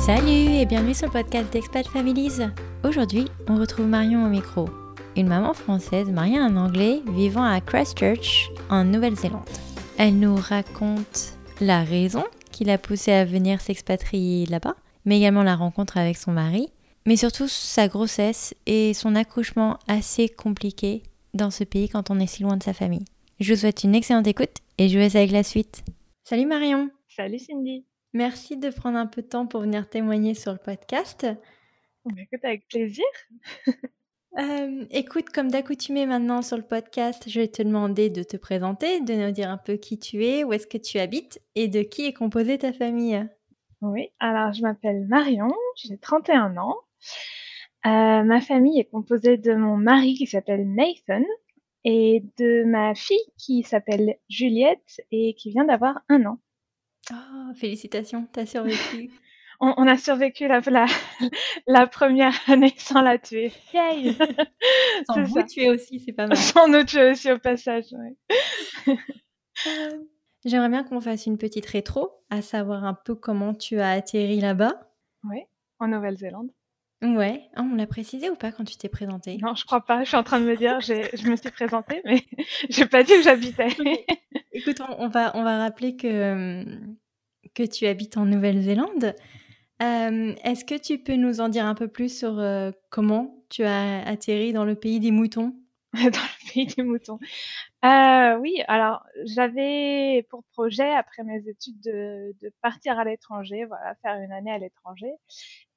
Salut et bienvenue sur le podcast d'Expat Families. Aujourd'hui, on retrouve Marion au micro, une maman française mariée à un Anglais vivant à Christchurch en Nouvelle-Zélande. Elle nous raconte la raison qui l'a poussée à venir s'expatrier là-bas, mais également la rencontre avec son mari, mais surtout sa grossesse et son accouchement assez compliqué dans ce pays quand on est si loin de sa famille. Je vous souhaite une excellente écoute et je vous laisse avec la suite. Salut Marion Salut Cindy Merci de prendre un peu de temps pour venir témoigner sur le podcast. Écoute, avec plaisir. Euh, écoute, comme d'accoutumé maintenant sur le podcast, je vais te demander de te présenter, de nous dire un peu qui tu es, où est-ce que tu habites et de qui est composée ta famille. Oui, alors je m'appelle Marion, j'ai 31 ans. Euh, ma famille est composée de mon mari qui s'appelle Nathan et de ma fille qui s'appelle Juliette et qui vient d'avoir un an. Oh, félicitations, t'as survécu. on, a survécu la, la, première année sans la tuer. Yay Sans vous tuer aussi, c'est pas mal. Sans nous tuer aussi au passage, euh, J'aimerais bien qu'on fasse une petite rétro, à savoir un peu comment tu as atterri là-bas. Oui, en Nouvelle-Zélande. Ouais, ah, on l'a précisé ou pas quand tu t'es présentée Non, je crois pas. Je suis en train de me dire, je me suis présentée, mais j'ai pas dit que j'habitais. Écoute, on, va, on va rappeler que, que tu habites en Nouvelle-Zélande. Euh, est-ce que tu peux nous en dire un peu plus sur euh, comment tu as atterri dans le pays des moutons? Dans le pays des moutons. Euh, oui, alors j'avais pour projet après mes études de, de partir à l'étranger, voilà, faire une année à l'étranger.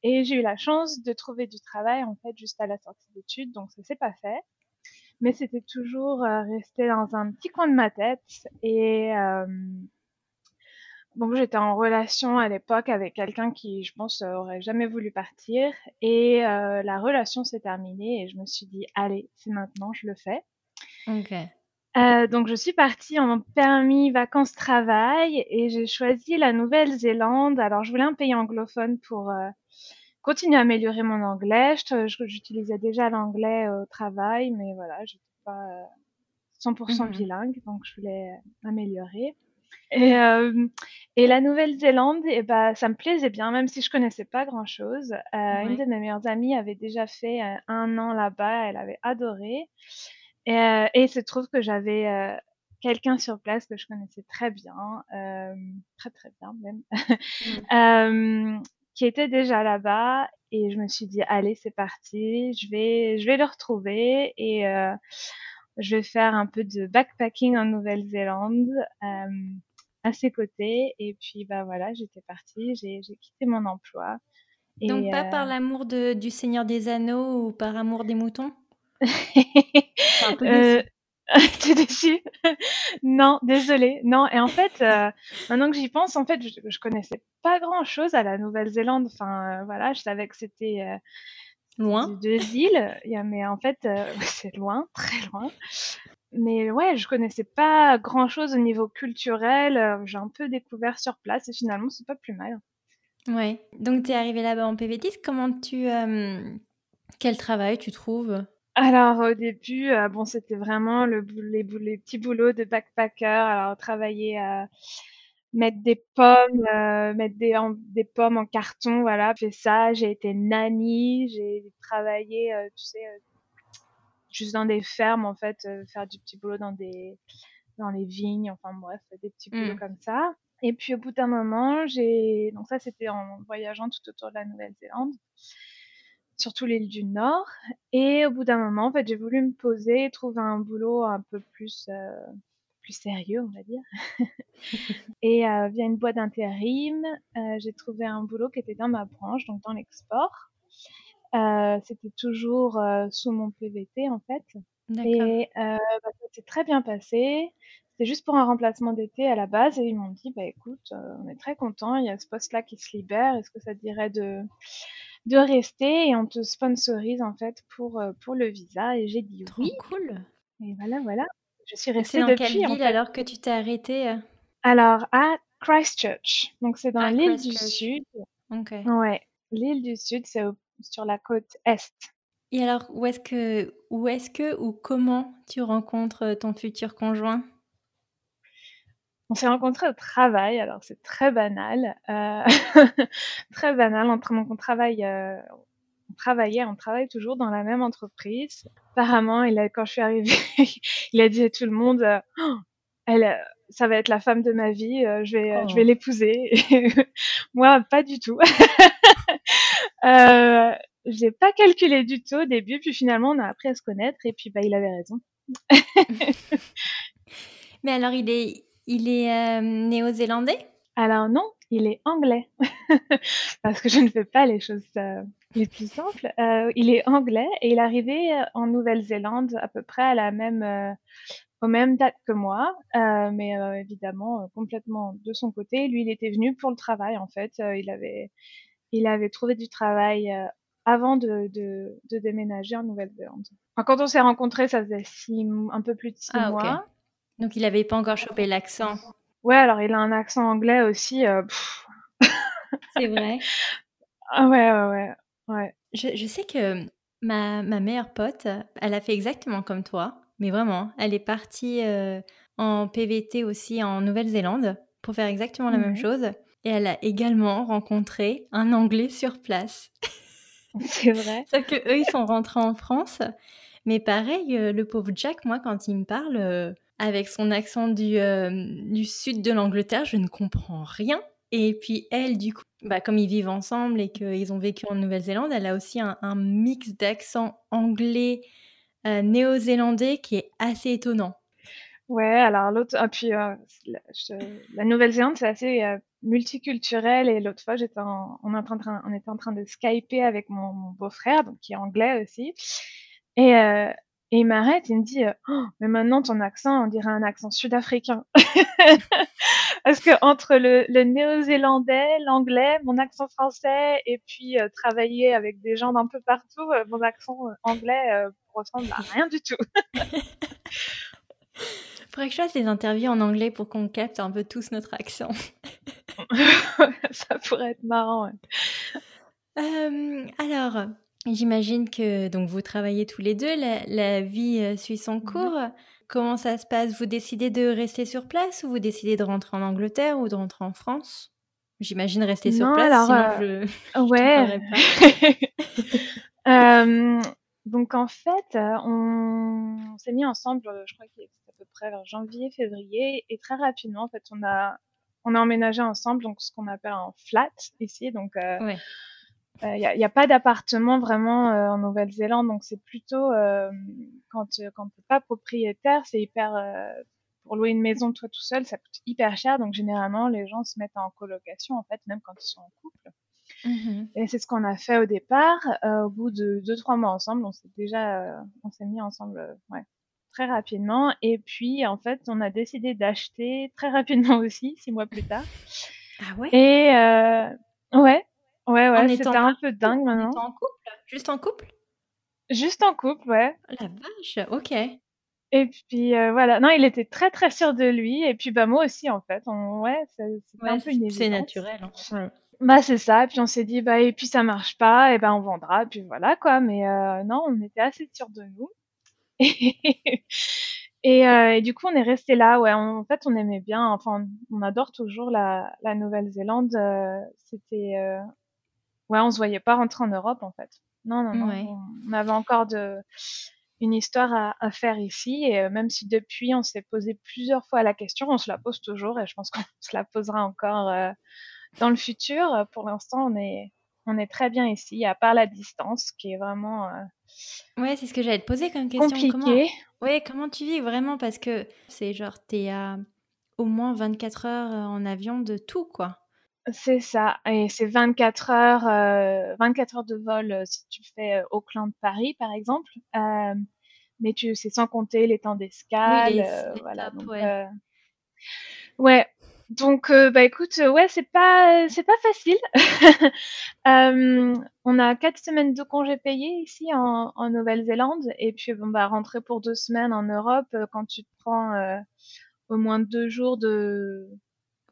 Et j'ai eu la chance de trouver du travail en fait juste à la sortie d'études, donc ça s'est pas fait. Mais c'était toujours resté dans un petit coin de ma tête et donc j'étais en relation à l'époque avec quelqu'un qui, je pense, aurait jamais voulu partir. Et euh, la relation s'est terminée et je me suis dit, allez, c'est maintenant, je le fais. Ok. Euh, donc je suis partie en permis vacances-travail et j'ai choisi la Nouvelle-Zélande. Alors je voulais un pays anglophone pour euh, continuer à améliorer mon anglais. J'utilisais déjà l'anglais au travail, mais voilà, j'étais pas 100% mhm. bilingue, donc je voulais améliorer. Et, euh, et la Nouvelle-Zélande, et eh ben, ça me plaisait bien, même si je connaissais pas grand-chose. Euh, Une de mes meilleures amies avait déjà fait euh, un an là-bas, elle avait adoré. Et, et il se trouve que j'avais quelqu'un sur place que je connaissais très bien, très très bien même, mmh. qui était déjà là-bas. Et je me suis dit, allez, c'est parti, je vais, je vais le retrouver et je vais faire un peu de backpacking en Nouvelle-Zélande à ses côtés. Et puis, bah voilà, j'étais partie, j'ai quitté mon emploi. Donc, pas par euh, l'amour du Seigneur des Anneaux ou par amour des moutons? Un peu euh, T'es déçue Non, désolée. Non, et en fait, euh, maintenant que j'y pense, en fait, je, je, connaissais pas grand-chose à la Nouvelle-Zélande. Enfin, voilà, je savais que c'était loin deux îles. Mais en fait, c'est loin, très loin mais ouais, je connaissais pas grand chose au niveau culturel. Euh, j'ai un peu découvert sur place et finalement, c'est pas plus mal. Ouais. Donc, tu es arrivée là-bas en PV10. Comment tu. Euh, quel travail tu trouves? Alors, au début, euh, bon, c'était vraiment le, les, les, petits boulots de backpacker. Alors, travailler à mettre des pommes, mettre des, des pommes en carton, voilà, fait ça. J'ai été nanny, j'ai travaillé, tu sais, juste dans des fermes en fait, euh, faire du petit boulot dans des dans les vignes, enfin bref, des petits boulots mmh. comme ça. Et puis au bout d'un moment, j'ai donc ça c'était en voyageant tout autour de la Nouvelle-Zélande, surtout l'île du Nord. Et au bout d'un moment, en fait, j'ai voulu me poser, trouver un boulot un peu plus euh, plus sérieux, on va dire. et euh, via une boîte d'intérim, euh, j'ai trouvé un boulot qui était dans ma branche, donc dans l'export. Euh, c'était toujours sous mon PVT en fait. Et bah, ça s'est très bien passé. C'était juste pour un remplacement d'été à la base et ils m'ont dit bah écoute, on est très content, il y a ce poste-là qui se libère. Est-ce que ça te dirait de de rester? Et on te sponsorise en fait pour pour le visa et j'ai dit Trop cool. Et voilà voilà. Je suis restée dans depuis. quelle ville alors que tu t'es arrêtée Alors à Christchurch. Donc c'est dans l'île du Sud. Ok. Ouais. L'île du Sud, c'est sur la côte est. Et alors, où est-ce que, où est-ce que ou comment tu rencontres ton futur conjoint? On s'est rencontrés au travail, alors c'est très banal, euh, très banal. On, donc on travaille, euh, on travaillait, on travaille toujours dans la même entreprise. Apparemment, il a, quand je suis arrivée, il a dit à tout le monde, euh, oh, elle, ça va être la femme de ma vie, euh, je vais, je vais oh. l'épouser. Moi, pas du tout. euh, j'ai pas calculé du tout au début, puis finalement on a appris à se connaître et puis bah il avait raison. Mais alors il est il est euh, néo-zélandais? Alors non, il est anglais. Parce que je ne fais pas les choses euh, les plus simples. Euh, il est anglais et il est arrivé en Nouvelle-Zélande à peu près à la même aux mêmes dates que moi, mais évidemment complètement de son côté. Lui, il était venu pour le travail en fait. il avait il avait trouvé du travail avant de, de, de, déménager en Nouvelle-Zélande. Enfin, quand on s'est rencontrés, ça faisait six, un peu plus de six ah, mois. Donc il n'avait pas encore chopé l'accent. Ouais, alors il a un accent anglais aussi. Euh, C'est vrai. Ah ouais, ouais, ouais. Ouais. Je, je, sais que ma, ma, meilleure pote, elle a fait exactement comme toi, mais vraiment, elle est partie euh, en PVT aussi en Nouvelle-Zélande pour faire exactement la même chose. Et elle a également rencontré un Anglais sur place. C'est vrai. Sauf que eux, ils sont rentrés en France. Mais pareil, euh, le pauvre Jack, moi, quand il me parle, avec son accent du, euh, du sud de l'Angleterre, je ne comprends rien. Et puis elle, du coup, bah, comme ils vivent ensemble et qu'ils ont vécu en Nouvelle-Zélande, elle a aussi un, mix d'accent anglais, euh, néo-zélandais qui est assez étonnant. Ouais, alors l'autre, ah, puis euh, la, Nouvelle-Zélande, c'est assez multiculturel. Et l'autre fois, j'étais on, on était en train de skyper avec mon, mon beau-frère, donc qui est anglais aussi. Et, et il m'arrête, il me dit oh, Mais maintenant, ton accent, on dirait un accent sud-africain. Parce que entre le, le néo-zélandais, l'anglais, mon accent français, et puis euh, travailler avec des gens d'un peu partout, euh, mon accent euh, anglais ressemble à rien du tout. Faudrait que je fasse des interviews en anglais pour qu'on capte un peu tous notre accent. Ça pourrait être marrant. alors, J'imagine que donc vous travaillez tous les deux, la, vie euh, suit son mmh cours. Comment ça se passe? Vous décidez de rester sur place ou vous décidez de rentrer en Angleterre ou de rentrer en France? J'imagine rester sur place, alors, sinon euh, je, ouais. donc en fait, on, s'est mis ensemble, je crois que c'est à peu près vers janvier, février, et très rapidement, en fait, on a on a emménagé ensemble, donc ce qu'on appelle un flat ici, donc euh, ouais il euh, n'y a, pas d'appartement vraiment euh, en Nouvelle-Zélande, donc c'est plutôt euh, quand quand t'es pas propriétaire, c'est hyper pour louer une maison toi tout seul, ça coûte hyper cher, donc généralement les gens se mettent en colocation en fait, même quand ils sont en couple. Mmh Et c'est ce qu'on a fait au départ. au bout de deux trois mois ensemble, on s'est déjà on s'est mis ensemble, ouais, très rapidement. Et puis en fait, on a décidé d'acheter très rapidement aussi, six mois plus tard. Ah ouais? Et ouais. Ouais, ouais, c'était un peu dingue maintenant. en couple? Juste en couple? Juste en couple, ouais. Oh la vache, ok. Et puis euh, voilà, non, il était très très sûr de lui, et puis bah moi aussi en fait, on... ouais, c'est un peu une C'est naturel. Hein. Bah c'est ça, puis on s'est dit bah et puis ça marche pas, et ben on vendra, et puis voilà quoi. Mais euh, non, on était assez sûr de nous. Et, euh, et, du coup, on est resté là. Ouais, en fait, on aimait bien. Enfin, on adore toujours la, la Nouvelle-Zélande. Euh, c'était, euh, ouais, on se voyait pas rentrer en Europe en fait. Non, non, non. On, avait encore de, une histoire à, à faire ici. Et euh, même si depuis, on s'est posé plusieurs fois la question, on se la pose toujours et je pense qu'on se la posera encore euh, dans le futur. Pour l'instant, on est, on est très bien ici, à part la distance qui est vraiment. Euh, ouais, c'est ce que j'allais te poser comme question. Compliqué. Comment... Ouais, comment tu vis vraiment? Parce que c'est genre, t'es à au moins 24 heures en avion de tout, quoi. C'est ça, et c'est 24 heures, euh, 24 heures de vol euh, si tu fais euh, Auckland-Paris par exemple, euh, mais tu c'est sans compter les temps d'escale, euh, voilà. Donc, ouais. ouais. Donc bah écoute, ouais c'est pas c'est pas facile. on a quatre semaines de congés payés ici en, en Nouvelle-Zélande et puis bon bah rentrer pour deux semaines en Europe quand tu te prends au moins deux jours de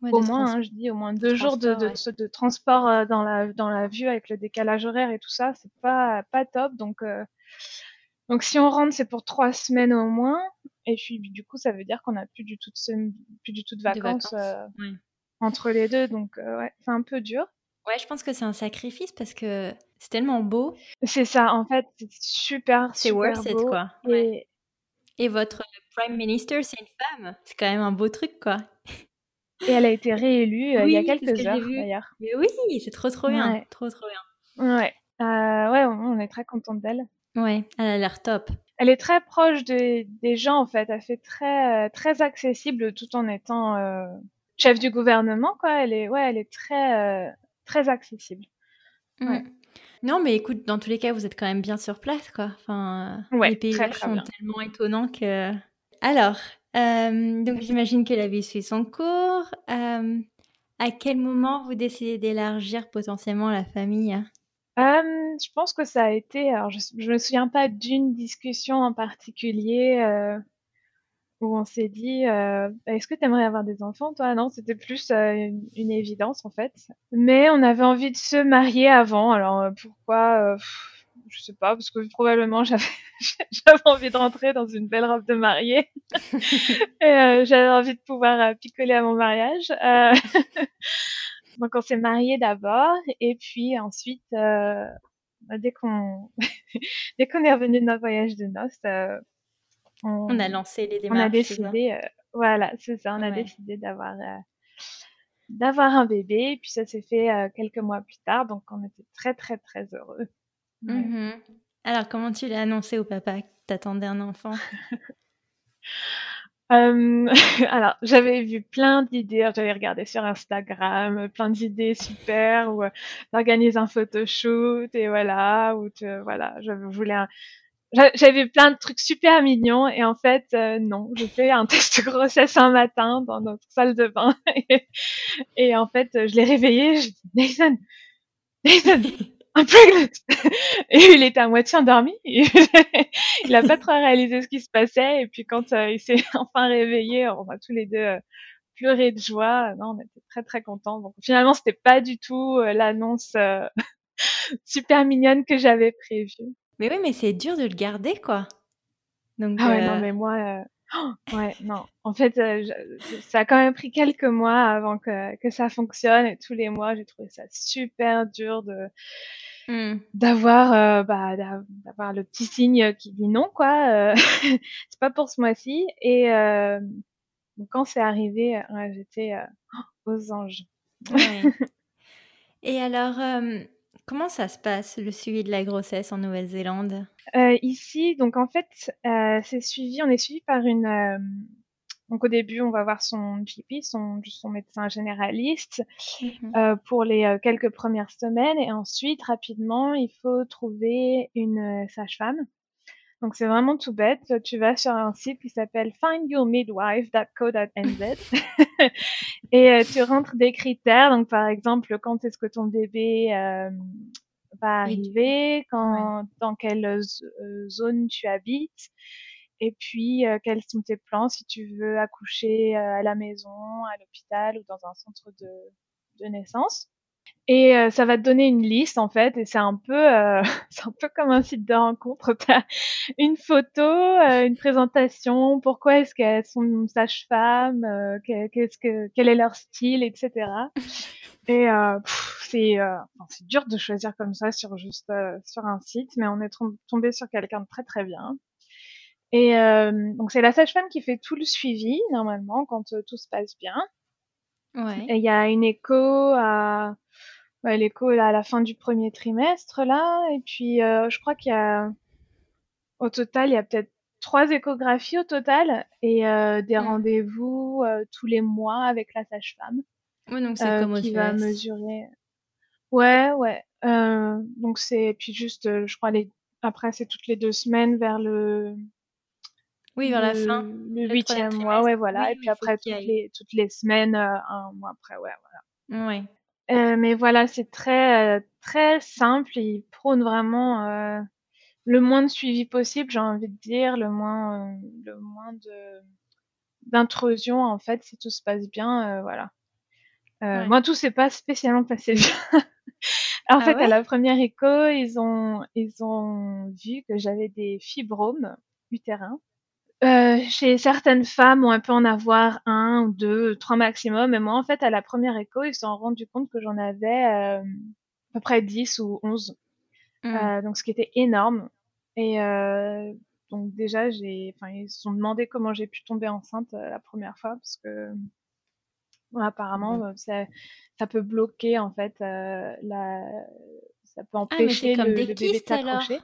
au moins, hein, je dis au moins deux jours de, de, de, transport euh, dans la dans la vue avec le décalage horaire et tout ça, c'est pas pas top. Donc euh, donc si on rentre, c'est pour trois semaines au moins. Et puis du coup, ça veut dire qu'on a plus du tout de plus du tout de vacances, entre les deux. Donc ouais, c'est un peu dur. Ouais, je pense que c'est un sacrifice parce que c'est tellement beau. C'est ça, en fait, c'est super, C'est worth it, quoi. Et... Et votre prime minister, c'est une femme. C'est quand même un beau truc, quoi. Et elle a été réélue il y a quelques heures, d'ailleurs. Mais oui, c'est trop, trop bien. Trop, trop bien. Ouais. Euh, ouais, on est très contente d'elle. Ouais, elle a l'air top. Elle est très proche des gens, en fait. Elle fait très, très accessible tout en étant euh, chef du gouvernement, quoi. Elle est, ouais, elle est très, euh, très accessible. Ouais. Non, mais écoute, dans tous les cas, vous êtes quand même bien sur place, quoi. Enfin, les paysages sont tellement étonnants que. Alors, euh, donc j'imagine qu'elle avait suivi son cours. Euh, à quel moment vous décidez d'élargir potentiellement la famille? Euh, Je pense que ça a été. Alors, je, je me souviens pas d'une discussion en particulier où on s'est dit est-ce que tu aimerais avoir des enfants toi? Non c'était plus une, évidence en fait mais on avait envie de se marier avant alors pourquoi je sais pas parce que probablement j'avais envie de rentrer dans une belle robe de mariée et j'avais envie de pouvoir picoler à mon mariage donc on s'est marié d'abord et puis ensuite dès qu'on dès qu'on est revenu de notre voyage de noces on, a lancé les démarches. On a décidé, euh, voilà, c'est ça, on a décidé d'avoir euh, d'avoir un bébé. Et puis ça s'est fait euh, quelques mois plus tard, donc on était très très très heureux. Mmh Alors comment tu l'as annoncé au papa que t'attendais un enfant? Alors, j'avais vu plein d'idées, j'avais regardé sur Instagram, plein d'idées super, ou d'organiser un photoshoot, et voilà, ou voilà, je voulais un, j'avais plein de trucs super mignons et en fait euh, non, j'ai fait un test de grossesse un matin dans notre salle de bain et, en fait je l'ai réveillé, je dit Nathan, Nathan, I'm pregnant et il était à moitié endormi, il a pas trop réalisé ce qui se passait et puis quand euh, il s'est enfin réveillé, on a tous les deux euh, pleuré de joie, non on était très très contents. Donc finalement c'était pas du tout l'annonce super mignonne que j'avais prévue. Mais oui, mais c'est dur de le garder, quoi. Donc, ah ouais, non, euh mais moi, euh, oh, ouais, non. En fait, euh, ça a quand même pris quelques mois avant que, que ça fonctionne. Et tous les mois, j'ai trouvé ça super dur de mmh. d'avoir bah, d'avoir le petit signe qui dit non, quoi. c'est pas pour ce mois-ci. Et quand c'est arrivé, j'étais aux anges. Et alors, Comment ça se passe, le suivi de la grossesse en Nouvelle-Zélande? Euh, Ici, donc en fait, euh, c'est suivi, on est suivi par une. Euh, donc au début, on va voir son GP, son, son médecin généraliste, mmh pour les quelques premières semaines, et ensuite, rapidement, il faut trouver une sage-femme. Donc c'est vraiment tout bête. Tu vas sur un site qui s'appelle findyourmidwife.co.nz et euh, tu rentres des critères. Donc par exemple, quand est-ce que ton bébé euh, va arriver, quand, dans quelle euh, zone tu habites, et puis quels sont tes plans si tu veux accoucher à la maison, à l'hôpital ou dans un centre de, de naissance. Et euh, ça va te donner une liste en fait, et c'est un peu, euh, c'est un peu comme un site de rencontre. T'as une photo, euh, une présentation, pourquoi est-ce qu'elles sont sage-femme, qu'est-ce que, quel est leur style, etc. Et c'est, c'est dur de choisir comme ça sur juste sur un site, mais on est tombé sur quelqu'un de très très bien. Et donc c'est la sage-femme qui fait tout le suivi normalement quand tout se passe bien. Ouais. Et il y a une écho à ouais, l'écho à la fin du premier trimestre là, et puis euh, je crois qu'il y a au total il y a peut-être trois échographies au total et euh, des mmh. rendez-vous euh, tous les mois avec la sage-femme. Oui, donc c'est comme qui va mesurer. Ouais, ouais. donc c'est puis juste, je crois les après c'est toutes les deux semaines vers le oui, vers la fin. Le huitième mois, ouais, voilà. et puis après, toutes les, toutes les semaines, un mois après, ouais, voilà. Ouais. Euh, mais voilà, c'est très, euh, très simple. Il prône vraiment euh, le moins de suivi possible, j'ai envie de dire, le moins, le moins de d'intrusion en fait, si tout se passe bien, voilà. Moi, tout s'est pas spécialement passé bien. en ah fait, à la première écho, ils ont, ils ont vu que j'avais des fibromes utérins. Euh, chez certaines femmes, on peut en avoir un ou deux, trois maximum. Et moi, en fait, à la première écho, ils se sont rendus compte que j'en avais euh, à peu près 10 ou 11. Hmm. Euh, donc, ce qui était énorme. Et euh, donc, déjà, j'ai, enfin, ils se sont demandé comment j'ai pu tomber enceinte euh, la première fois parce que ouais, apparemment, euh, ça, ça peut bloquer en fait euh, la, ça peut Ah, mais empêcher comme le, des le bébé de s'accrocher.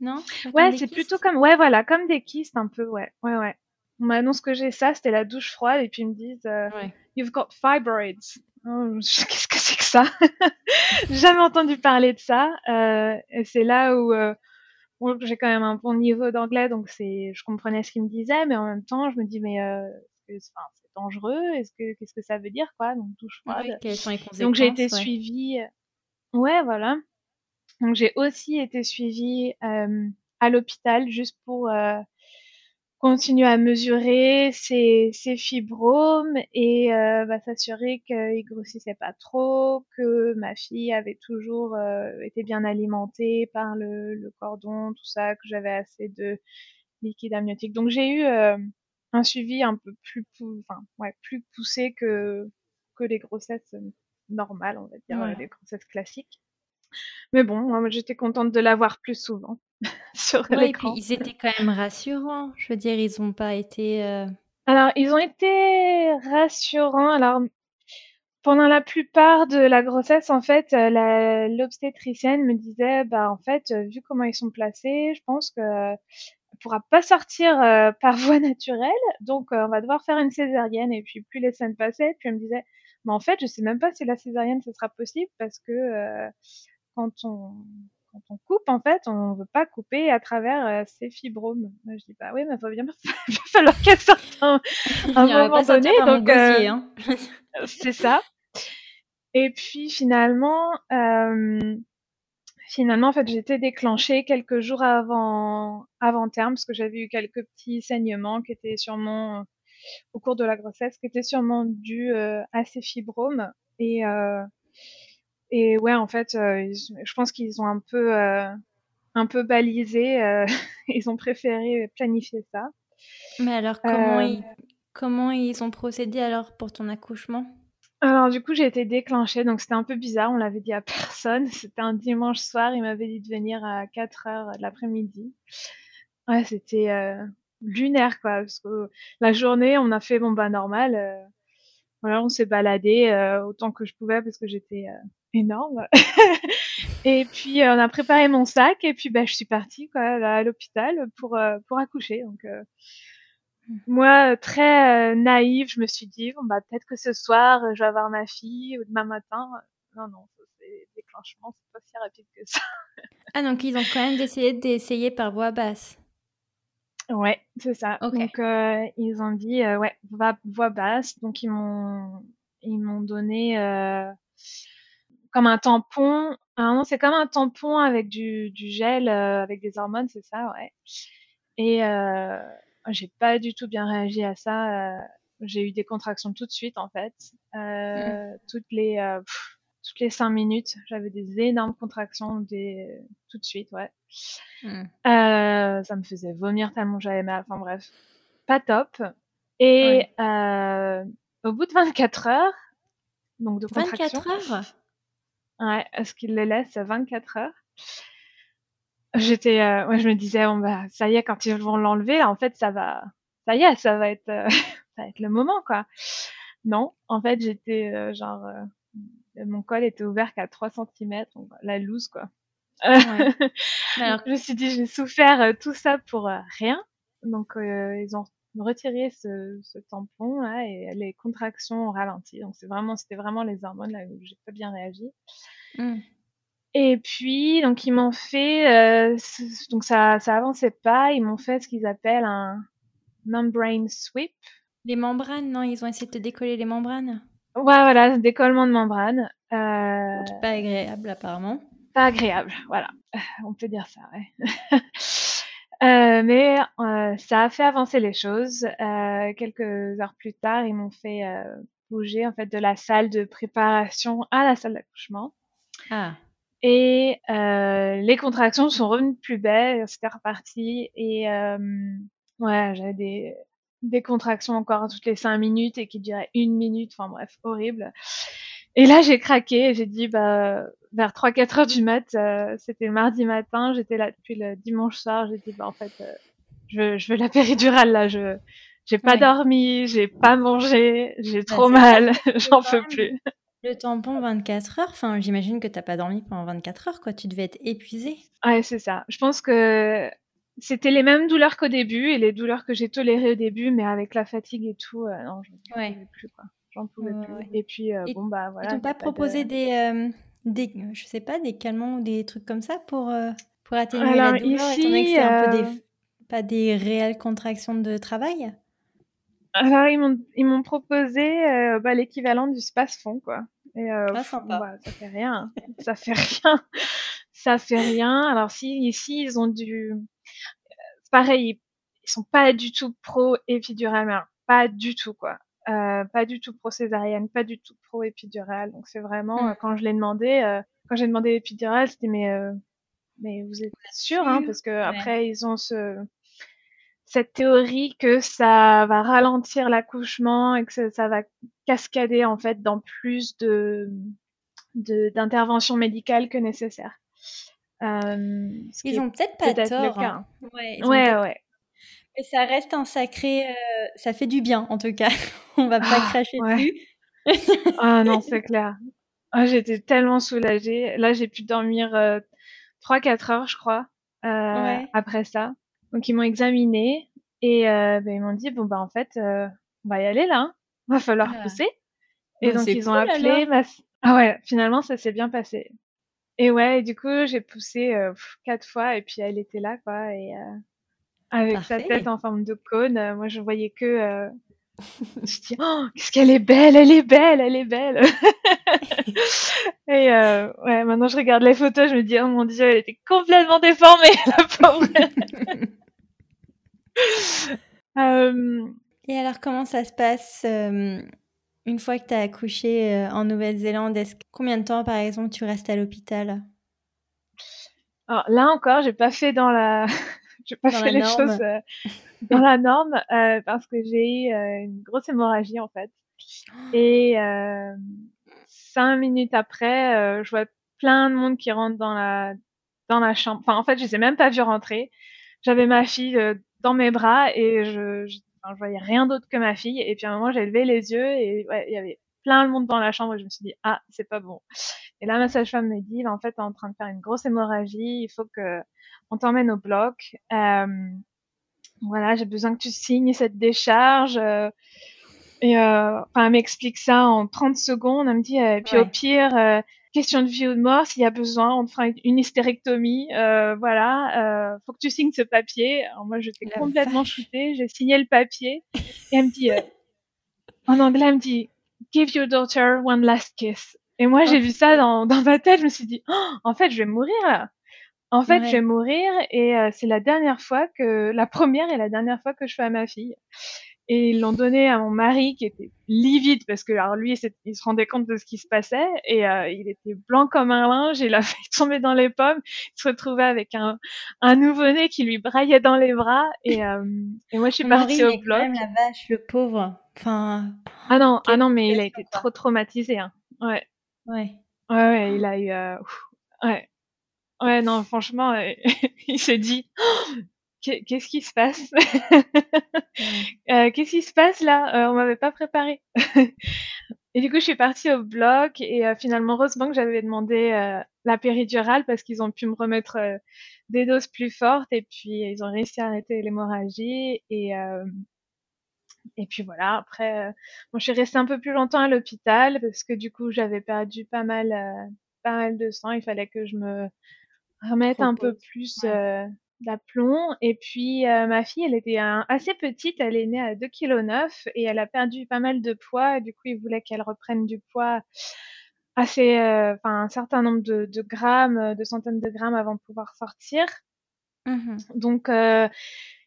Non? Ouais, c'est plutôt comme, ouais, voilà, comme des kystes un peu, ouais, ouais, ouais. On m'annonce que j'ai ça, c'était la douche froide, et puis ils me disent, euh, Ouais. You've got fibroids. Oh, Qu'est-ce que c'est que ça? Jamais entendu parler de ça. Euh, et c'est là où euh, bon, j'ai quand même un bon niveau d'anglais, donc c'est, je comprenais ce qu'ils me disaient, mais en même temps, je me dis, mais euh, enfin, c'est dangereux? Est-ce que qu'est-ce que ça veut dire, quoi? Donc douche froide. Donc j'ai été? Ouais. suivie. Ouais, voilà. Donc j'ai aussi été suivie euh, à l'hôpital juste pour euh, continuer à mesurer ses, ses fibromes et euh, bah, s'assurer qu'il grossissait pas trop, que ma fille avait toujours euh, été bien alimentée par le, le cordon, tout ça, que j'avais assez de liquide amniotique. Donc j'ai eu euh, un suivi un peu plus, pou- enfin, ouais, plus poussé que que les grossesses normales, on va dire, Ouais. les grossesses classiques. Mais bon, moi j'étais contente de l'avoir plus souvent sur Ouais, l'écran. ils étaient quand même rassurants. Je veux dire, ils ont pas été. euh, Alors, ils ont été rassurants. Alors, pendant la plupart de la grossesse, en fait, euh, l'obstétricienne me disait, bah, en fait, euh, vu comment ils sont placés, je pense que elle pourra pas sortir euh, par voie naturelle, donc euh, on va devoir faire une césarienne. Et puis, plus les semaines passaient, puis elle me disait, mais en fait, je sais même pas si la césarienne ce sera possible parce que euh, quand on quand on coupe, en fait, on veut pas couper à travers euh, ces fibromes. Moi, je dis, bah oui, mais il va bien il va falloir qu'elle sorte un, un moment pas donné, donc euh, hein. c'est ça. Et puis finalement, euh, finalement, en fait, été déclenchée quelques jours avant, avant terme, parce que j'avais eu quelques petits saignements qui étaient sûrement, euh, au cours de la grossesse, qui étaient sûrement dus à ces fibromes. Et, et ouais, en fait, euh, ils- je pense qu'ils ont un peu, euh, un peu balisé, euh, ils ont préféré planifier ça. Mais alors, comment ils, comment ils ont procédé alors pour ton accouchement? Alors du coup, j'ai été déclenchée, donc c'était un peu bizarre, on l'avait dit à personne. C'était un dimanche soir, il m'avait dit de venir à 4 heures de l'après-midi. Ouais, c'était euh, lunaire quoi, parce que la journée, on a fait bon bah normal, euh, voilà, on s'est baladé euh, autant que je pouvais parce que j'étais euh, énorme. Et puis euh, on a préparé mon sac et puis bah je suis partie quoi là, à l'hôpital pour euh, pour accoucher. Donc euh, moi, très naïve, je me suis dit, bon, bah, peut-être que ce soir, je vais avoir ma fille, ou demain matin. Non, non, déclenchement, c'est pas si rapide que ça. Ah, donc ils ont quand même décidé d'essayer par voie basse. Ouais, c'est ça. Donc, euh, ils ont dit, euh, ouais, va, voix basse. Donc, ils m'ont, ils m'ont donné euh, comme un tampon. Ah non, c'est comme un tampon avec du, du gel, avec des hormones, c'est ça, ouais. Et j'ai pas du tout bien réagi à ça. j'ai eu des contractions tout de suite, en fait. Mm. Euh, toutes les pff, toutes les cinq minutes, j'avais des énormes contractions des tout de suite, ouais. Mm. Euh, ça me faisait vomir tellement j'avais mal. Enfin bref, pas top. Et euh, au bout de 24 heures, donc de 24 contractions, heures? ouais, est-ce qu'il les laisse à 24 heures? J'étais, euh, ouais, je me disais, bon, bah, ça y est, quand ils vont l'enlever, en fait, ça va, ça y est, ça va être, ça va être le moment, quoi. Non, en fait, j'étais, genre, mon col était ouvert qu'à 3 cm, donc la loose, quoi. Euh, Ouais. Mais alors, je me suis dit, j'ai souffert euh, tout ça pour euh, rien. Donc, euh, ils ont retiré ce, ce tampon là et les contractions ont ralenti. Donc, c'est vraiment, c'était vraiment les hormones là où j'ai pas bien réagi. mm. Et puis, donc, ils m'ont fait, euh, donc ça, ça avançait pas. Ils m'ont fait ce qu'ils appellent un membrane sweep. les membranes, non, ils ont essayé de te décoller les membranes? Ouais, voilà, décollement de membrane. Euh, pas agréable apparemment. pas agréable, voilà. Euh, On peut dire ça, ouais. Euh, mais euh, ça a fait avancer les choses. Euh, quelques heures plus tard, ils m'ont fait euh, bouger en fait de la salle de préparation à la salle d'accouchement. Ah, Et euh, les contractions sont revenues plus belles, c'était reparti. Et euh, Ouais, j'avais des, des contractions encore toutes les cinq minutes et qui duraient une minute. Enfin bref, horrible. Et là, j'ai craqué et j'ai dit, bah, vers 3-4 heures du mat, euh, c'était le mardi matin, j'étais là depuis le dimanche soir, j'ai dit, bah, en fait, euh, je, veux, je veux la péridurale, là, je, j'ai pas dormi, j'ai pas mangé, j'ai bah, trop mal, j'en peux plus. Le tampon 24 heures, enfin, j'imagine que t'as pas dormi pendant 24 heures, quoi. Tu devais être épuisée. Ouais, c'est ça. Je pense que c'était les mêmes douleurs qu'au début et les douleurs que j'ai tolérées au début, mais avec la fatigue et tout, euh, non, j'en pouvais plus, quoi. J'en pouvais plus. Et puis, euh, bon, bah voilà. Ils t'ont pas proposé des, euh, des, je sais pas, des calmants ou des trucs comme ça pour, pour atténuer la douleur, étant donné que c'est un peu des, pas des réelles contractions de travail? Alors, ils m'ont, proposé bah, l'équivalent du space-fond, quoi. Et euh, ah, bah, ça fait rien. ça fait rien. ça fait rien. Alors, si ici, ils ont du. Pareil, ils sont pas du tout pro épidurale, pas du tout, quoi. Euh, pas du tout pro césarienne, pas du tout pro épidurale. Donc, c'est vraiment, mmh. quand je l'ai demandé, quand j'ai demandé l'épidurale, c'était mais, mais vous êtes sûr, hein, parce que après, ils ont ce cette théorie que ça va ralentir l'accouchement et que ça, va cascader en fait dans plus de d'interventions médicales que nécessaire. Ils ont peut-être pas tort. Hein. Ouais, ouais, Mais ça reste un sacré. Ça fait du bien en tout cas. On va pas ah, cracher dessus. ah non, c'est clair. Ah, J'étais tellement soulagée. Là, j'ai pu dormir euh, 3-4 heures, je crois, euh, après ça. Donc ils m'ont examiné et euh, ben, ils m'ont dit bon bah en fait on va y aller là, hein. va falloir ah. pousser. Et donc ils ont appelé ma... ah ouais finalement ça s'est bien passé. Et ouais et du coup j'ai poussé euh, quatre fois et puis elle était là quoi et euh, avec sa tête en forme de cône, euh, moi je voyais que je dis oh qu'est-ce qu'elle est belle, elle est belle, elle est belle. et ouais maintenant je regarde les photos je me dis oh mon dieu elle était complètement déformée la pauvre. Et alors, comment ça se passe une fois que tu as accouché euh, en Nouvelle-Zélande Combien de temps, par exemple, tu restes à l'hôpital? Alors, Là encore, j'ai pas fait dans la, j'ai pas fait les choses dans la norme parce que j'ai eu une grosse hémorragie en fait. Et cinq minutes après, je vois plein de monde qui rentre dans la dans la chambre. Enfin, en fait, je les ai même pas vu rentrer. J'avais ma fille dans mes bras et je, je, enfin, je voyais rien d'autre que ma fille. Et puis à un moment, j'ai levé les yeux et ouais, il y avait plein de monde dans la chambre et je me suis dit ah c'est pas bon. Et là ma sage-femme me dit bah, en fait t'es en train de faire une grosse hémorragie, il faut que on t'emmène au bloc. Euh, voilà j'ai besoin que tu signes cette décharge. Euh, et euh, enfin elle m'explique ça en 30 secondes. Elle me dit et puis au pire question de vie ou de mort, s'il y a besoin, on te fera une hystérectomie. Euh, voilà, euh, faut que tu signes ce papier. Alors moi, j'étais complètement shootée. J'ai signé le papier et elle me dit, euh, en anglais, elle me dit, give your daughter one last kiss. Et moi, j'ai vu ça dans, dans ma tête. Je me suis dit, oh, en fait, je vais mourir là. En fait, je vais mourir et euh, c'est la dernière fois que, la première et la dernière fois que je fais à ma fille et ils l'ont donné à mon mari qui était livide parce que alors lui il se rendait compte de ce qui se passait et euh, il était blanc comme un linge il a fait tomber dans les pommes il se retrouvait avec un, un nouveau-né qui lui braillait dans les bras et, euh, et moi je suis partie au bloc. Quand même la vache le pauvre. Enfin ah non ah non mais il a été trop traumatisé hein. ouais. Ouais. Ouais, ouais il a eu euh, ouais. Ouais non franchement il s'est dit qu'est-ce qui se passe? Euh, Qu'est-ce qui se passe là? Euh, On m'avait pas préparé. et du coup, je suis partie au bloc et euh, finalement, heureusement que j'avais demandé euh, la péridurale parce qu'ils ont pu me remettre des doses plus fortes et puis ils ont réussi à arrêter l'hémorragie et et puis voilà. Après, bon, je suis restée un peu plus longtemps à l'hôpital parce que du coup, j'avais perdu pas mal pas mal de sang. Il fallait que je me remette un peu plus d'aplomb. Et puis euh, ma fille, elle était assez petite, elle est née à 2,9 kg et elle a perdu pas mal de poids. Et du coup, ils voulaient qu'elle reprenne du poids assez, euh, enfin un certain nombre de, de, grammes, de centaines de grammes avant de pouvoir sortir. Mmh Donc euh,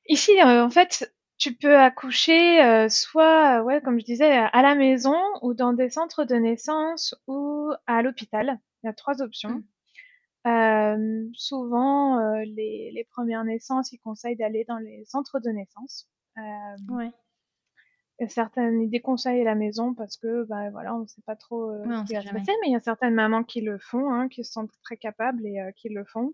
ici, en fait, tu peux accoucher soit, ouais, comme je disais, à la maison ou dans des centres de naissance ou à l'hôpital. Il y a trois options. Mmh. souvent, les, les, premières naissances, ils conseillent d'aller dans les centres de naissance. ouais. Certaines, ils déconseillent la maison parce que, bah, voilà, on ne sait pas trop ce qui va se passer, mais il y a certaines mamans qui le font, hein, qui se sentent très capables et qui le font.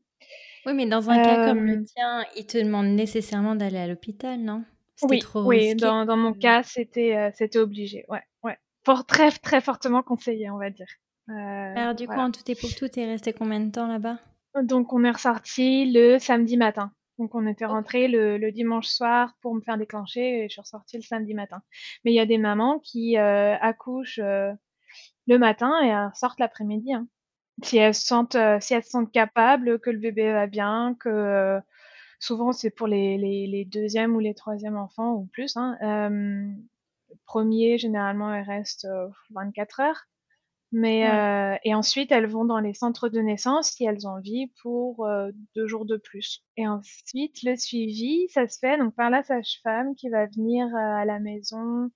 Oui, mais dans un cas comme le tien, ils te demandent nécessairement d'aller à l'hôpital, non? Oui, trop oui dans, dans, mon cas, c'était c'était obligé, ouais, ouais. Fort, très, très fortement conseillé, on va dire. Alors, du coup, en tout et pour tout, t'es resté combien de temps là-bas? Donc, on est ressorti le samedi matin. Donc on était rentré le, dimanche soir pour me faire déclencher et je suis ressortie le samedi matin. Mais il y a des mamans qui euh, accouchent euh, le matin et sortent l'après-midi. Hein. Si elles se sentent, euh, si elles se sentent capables, que le bébé va bien, que souvent c'est pour les, les, deuxièmes ou les troisièmes enfants ou plus. Hein. premier, généralement, elles restent 24 heures. Mais euh, et ensuite elles vont dans les centres de naissance si elles ont envie pour euh, deux jours de plus. Et ensuite le suivi, ça se fait donc par la sage-femme qui va venir euh, à la maison.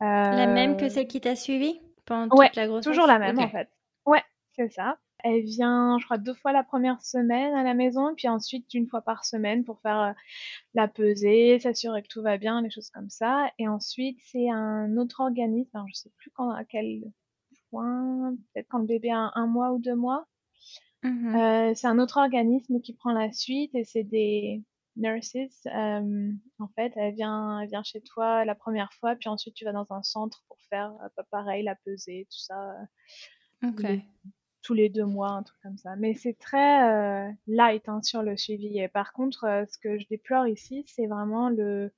La même que celle qui t'a suivi pendant toute la grossesse? toujours la même en fait. Ouais, c'est ça. Elle vient, je crois, deux fois la première semaine à la maison, puis ensuite une fois par semaine pour faire la pesée, s'assurer que tout va bien, les choses comme ça. Et ensuite, c'est un autre organisme, alors je sais plus quand, à quel peut-être quand le bébé a un, mois ou deux mois. Mmh euh, c'est un autre organisme qui prend la suite et c'est des nurses. Euh, en fait, elle vient, elle vient chez toi la première fois, puis ensuite tu vas dans un centre pour faire euh, pareil, la pesée, tout ça. tous les deux mois, un truc comme ça. Mais c'est très light hein, sur le suivi. Et par contre, ce que je déplore ici, c'est vraiment le,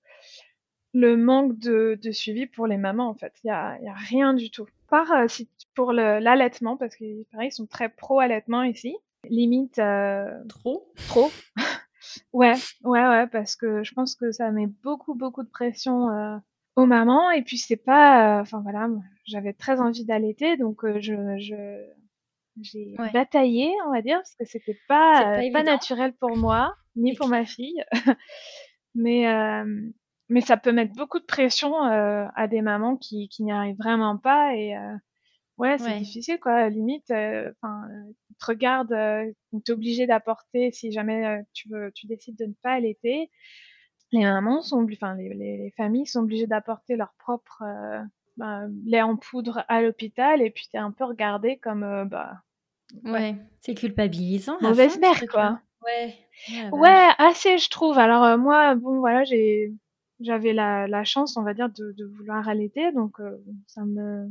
le manque de, de, suivi pour les mamans, en fait. Il y a, y a, rien du tout. Par euh, si, pour l'allaitement, parce qu'ils pareil, ils sont très pro-allaitement ici. Limite... Euh, trop? Trop. ouais, ouais, ouais, parce que je pense que ça met beaucoup, beaucoup de pression euh, aux mamans. Et puis, c'est pas... Enfin, voilà, j'avais très envie d'allaiter, donc je... je j'ai bataillé, on va dire, parce que c'était pas, pas, pas, naturel pour moi, ni pour ma fille. mais, mais ça peut mettre beaucoup de pression euh, à des mamans qui, qui n'y arrivent vraiment pas et euh, ouais c'est difficile quoi. Limite euh, enfin euh, te regarde euh, t'es obligé d'apporter si jamais tu veux tu décides de ne pas allaiter. Les mamans sont enfin les, les, familles sont obligées d'apporter leur propre bah, lait en poudre à l'hôpital et puis t'es un peu regardé comme bah ouais, c'est culpabilisant mauvaise mère quoi. ouais. Ouais assez je trouve. Alors moi bon voilà j'ai j'avais la, la, chance, on va dire, de, de vouloir allaiter, donc euh, ça me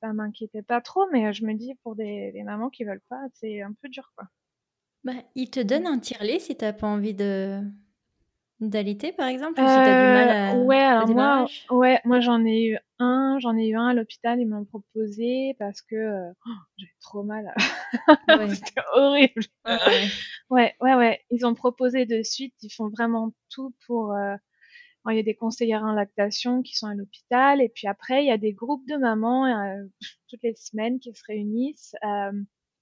ça m'inquiétait pas trop, mais je me dis pour des, des mamans qui veulent pas, c'est un peu dur, quoi. Bah, il te donne un tirelet si t'as pas envie de d'allaiter, par exemple, ou si t'as du mal à euh, Ouais, alors moi, ouais, moi j'en ai eu un, j'en ai eu un à l'hôpital, ils m'ont proposé parce que euh, oh, j'avais trop mal. Ouais. C'était horrible. Ouais, ouais, ouais, Ils ont proposé de suite, ils font vraiment tout pour il y a des conseillères en lactation qui sont à l'hôpital. Et puis après, il y a des groupes de mamans euh, toutes les semaines qui se réunissent euh,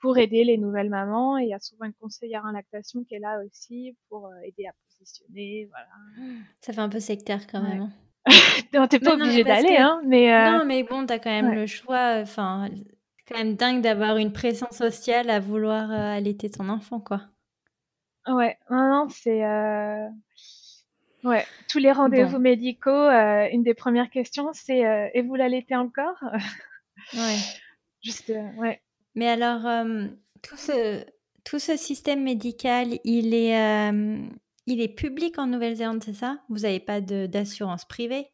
pour aider les nouvelles mamans. Et il y a souvent une conseillère en lactation qui est là aussi pour euh, aider à positionner. Voilà. Ça fait un peu sectaire quand même. Non, t'es pas obligé d'aller, hein, mais non, mais bon, t'as quand même le choix. Enfin, c'est quand même dingue d'avoir une pression sociale à vouloir allaiter ton enfant, quoi. Ouais, non, non, c'est Ouais, tous les rendez-vous médicaux, euh, une des premières questions, c'est euh, et vous l'allaitez encore? Ouais. Juste, euh, ouais. Mais alors, tout ce tout ce système médical, il est il est public en Nouvelle-Zélande, c'est ça? Vous n'avez pas d'assurance privée?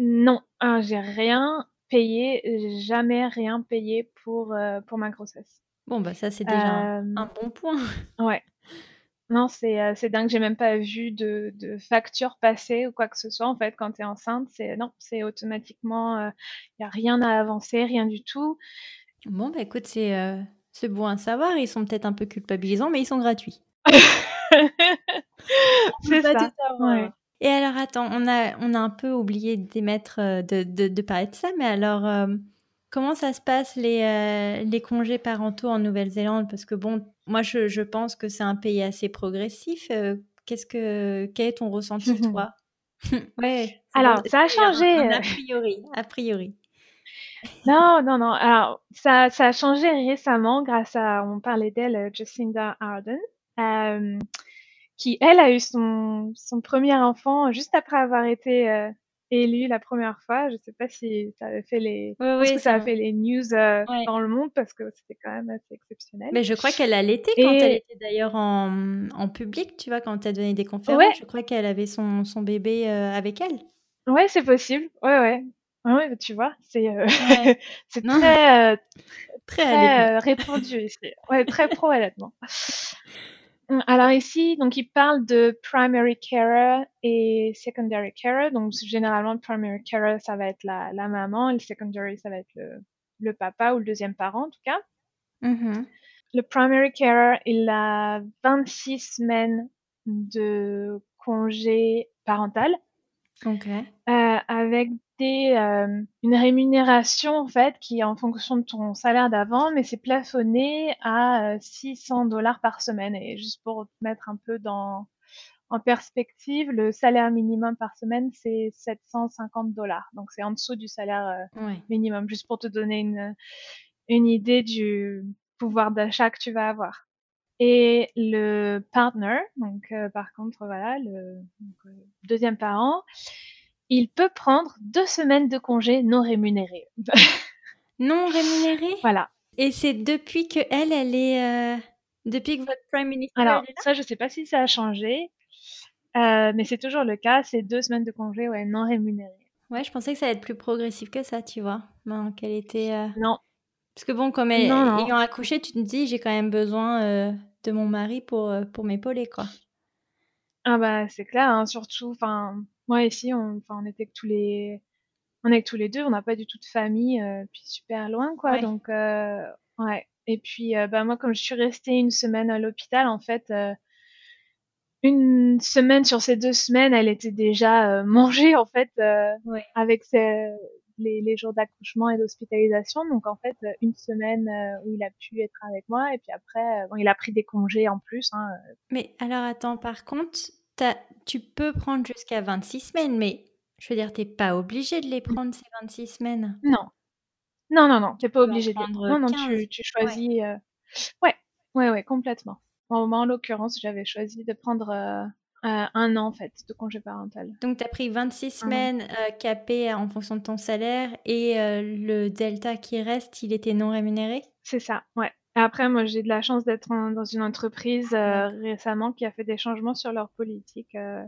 Non, j'ai rien payé, jamais rien payé pour pour ma grossesse. Bon bah ça c'est déjà un bon point. Ouais. Non, c'est euh, c'est dingue, j'ai même pas vu de, de facture passer ou quoi que ce soit. En fait, quand tu es enceinte, c'est non, c'est automatiquement, il euh, y a rien à avancer, rien du tout. Bon, bah écoute, c'est euh, bon à savoir. Ils sont peut-être un peu culpabilisants, mais ils sont gratuits. c'est ça. Et alors, attends, on a, on a un peu oublié d'émettre, de, de, de parler de ça, mais alors, Comment ça se passe les, euh, les congés parentaux en Nouvelle-Zélande? Parce que bon, moi je, je pense que c'est un pays assez progressif. Euh, qu'est-ce que quel est ton ressenti toi? Ouais. Alors ça a changé. a priori, a priori. Non, non, non. Alors, ça, ça a changé récemment grâce à, on parlait d'elle, euh, Jacinda Ardern, euh, qui, elle, a eu son, son premier enfant juste après avoir été élue la première fois. Je sais pas si ça avait fait les, Oui, je pense oui, que ça a fait les news euh, Ouais. dans le monde parce que c'était quand même assez exceptionnel. Mais je crois qu'elle allaitait quand elle était d'ailleurs en, en public, tu vois, quand elle donnait des conférences. ouais, Je crois qu'elle avait son, son bébé euh, avec elle. ouais, c'est possible. Ouais, ouais. Ouais, ouais, tu vois, c'est euh, Ouais. c'est très, euh, très très euh, répandu ici. Ouais, très pro allaitement. Hum, Alors ici, donc il parle de primary carer et secondary carer. Donc généralement, le primary carer, ça va être la, la maman, et le secondary, ça va être le, le papa ou le deuxième parent en tout cas. Mhm. Le primary carer, il a 26 semaines de congé parental Ok. euh, avec des, euh, une rémunération en fait qui est en fonction de ton salaire d'avant, mais c'est plafonné à euh, 600 dollars par semaine. Et juste pour te mettre un peu dans en perspective, le salaire minimum par semaine c'est 750 dollars. Donc c'est en dessous du salaire euh, minimum, juste pour te donner une une idée du pouvoir d'achat que tu vas avoir. Et le partner, donc euh, par contre voilà le donc, euh, deuxième parent, il peut prendre deux semaines de congé non rémunérés. Non rémunéré? voilà. Et c'est depuis que elle, elle est... euh, Depuis que votre Prime Minister, Alors est là? ça, je sais pas si ça a changé, euh, mais c'est toujours le cas. C'est deux semaines de congé ouais, non rémunérés. Ouais, je pensais que ça allait être plus progressif que ça, tu vois. Ben, qu'elle était... euh, Non, Parce que bon, comme elle, non, non. ayant accouché, tu te dis, j'ai quand même besoin de mon mari pour, pour m'épauler, quoi. Ah bah c'est clair, hein, surtout. Enfin, moi ici, on, on était que tous les, on est que tous les deux. On n'a pas du tout de famille, euh, puis super loin, quoi. Ouais. Donc euh, ouais. Et puis euh, bah moi, comme je suis restée une semaine à l'hôpital, en fait. euh, une semaine sur ces deux semaines, elle était déjà mangée en fait Ouais. avec les, les jours d'accouchement et d'hospitalisation. Donc en fait, une semaine où il a pu être avec moi et puis après, bon, il a pris des congés en plus. Hein. Mais alors, attends, par contre, tu peux prendre jusqu'à 26 semaines, mais je veux dire, t'es pas obligé de les prendre, ces 26 semaines. Non, non, non, non, t'es pas Tu peux en obligé de les prendre. Non, non, 15. tu, tu choisis. euh, Ouais, ouais, ouais, complètement. En, moi, en l'occurrence, j'avais choisi de prendre euh, euh, un an en fait de congé parental. Donc, tu as pris 26 Un an. semaines euh, capées en fonction de ton salaire et le delta qui reste, il était non rémunéré? C'est ça, ouais. Après, moi, j'ai de la chance d'être dans une entreprise euh, récemment qui a fait des changements sur leur politique euh,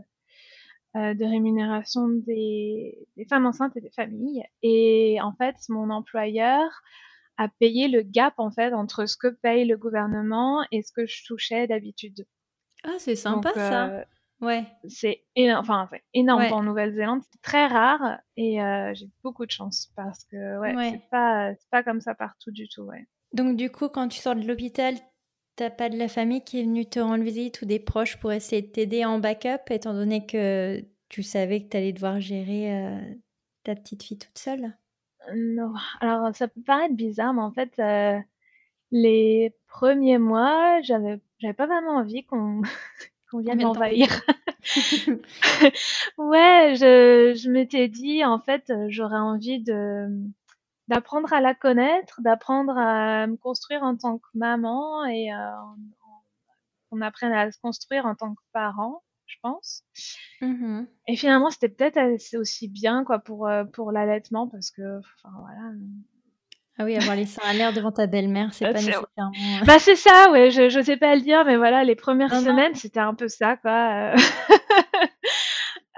euh, de rémunération des, des femmes enceintes et des familles. Et en fait, mon employeur a payé le gap en fait entre ce que paye le gouvernement et ce que je touchais d'habitude. Ah, c'est Donc, sympa ça. Ouais, c'est éno- enfin, énorme ouais, en Nouvelle-Zélande, c'est très rare et j'ai beaucoup de chance parce que ouais, ouais. c'est pas pas comme ça partout du tout, ouais. Donc, du coup, quand tu sors de l'hôpital, t'as pas de la famille qui est venue te rendre visite ou des proches pour essayer de t'aider en backup, étant donné que tu savais que t'allais devoir gérer euh, ta petite fille toute seule? Non, alors ça peut paraître bizarre, mais en fait, euh, les premiers mois, j'avais j'avais pas vraiment envie qu'on qu'on On vienne m'envahir. Ouais, je je m'étais dit en fait, j'aurais envie de d'apprendre à la connaître, d'apprendre à me construire en tant que maman et euh, qu'on apprenne à se construire en tant que parent, je pense. Mhm. Et finalement, c'était peut-être aussi bien quoi pour euh, pour l'allaitement parce que enfin voilà. Ah oui, avoir les seins à l'air devant ta belle-mère, c'est Euh, pas nécessairement. euh, Bah c'est ça, ouais, je, je sais pas le dire, mais voilà, les premières semaines, c'était un peu ça, quoi.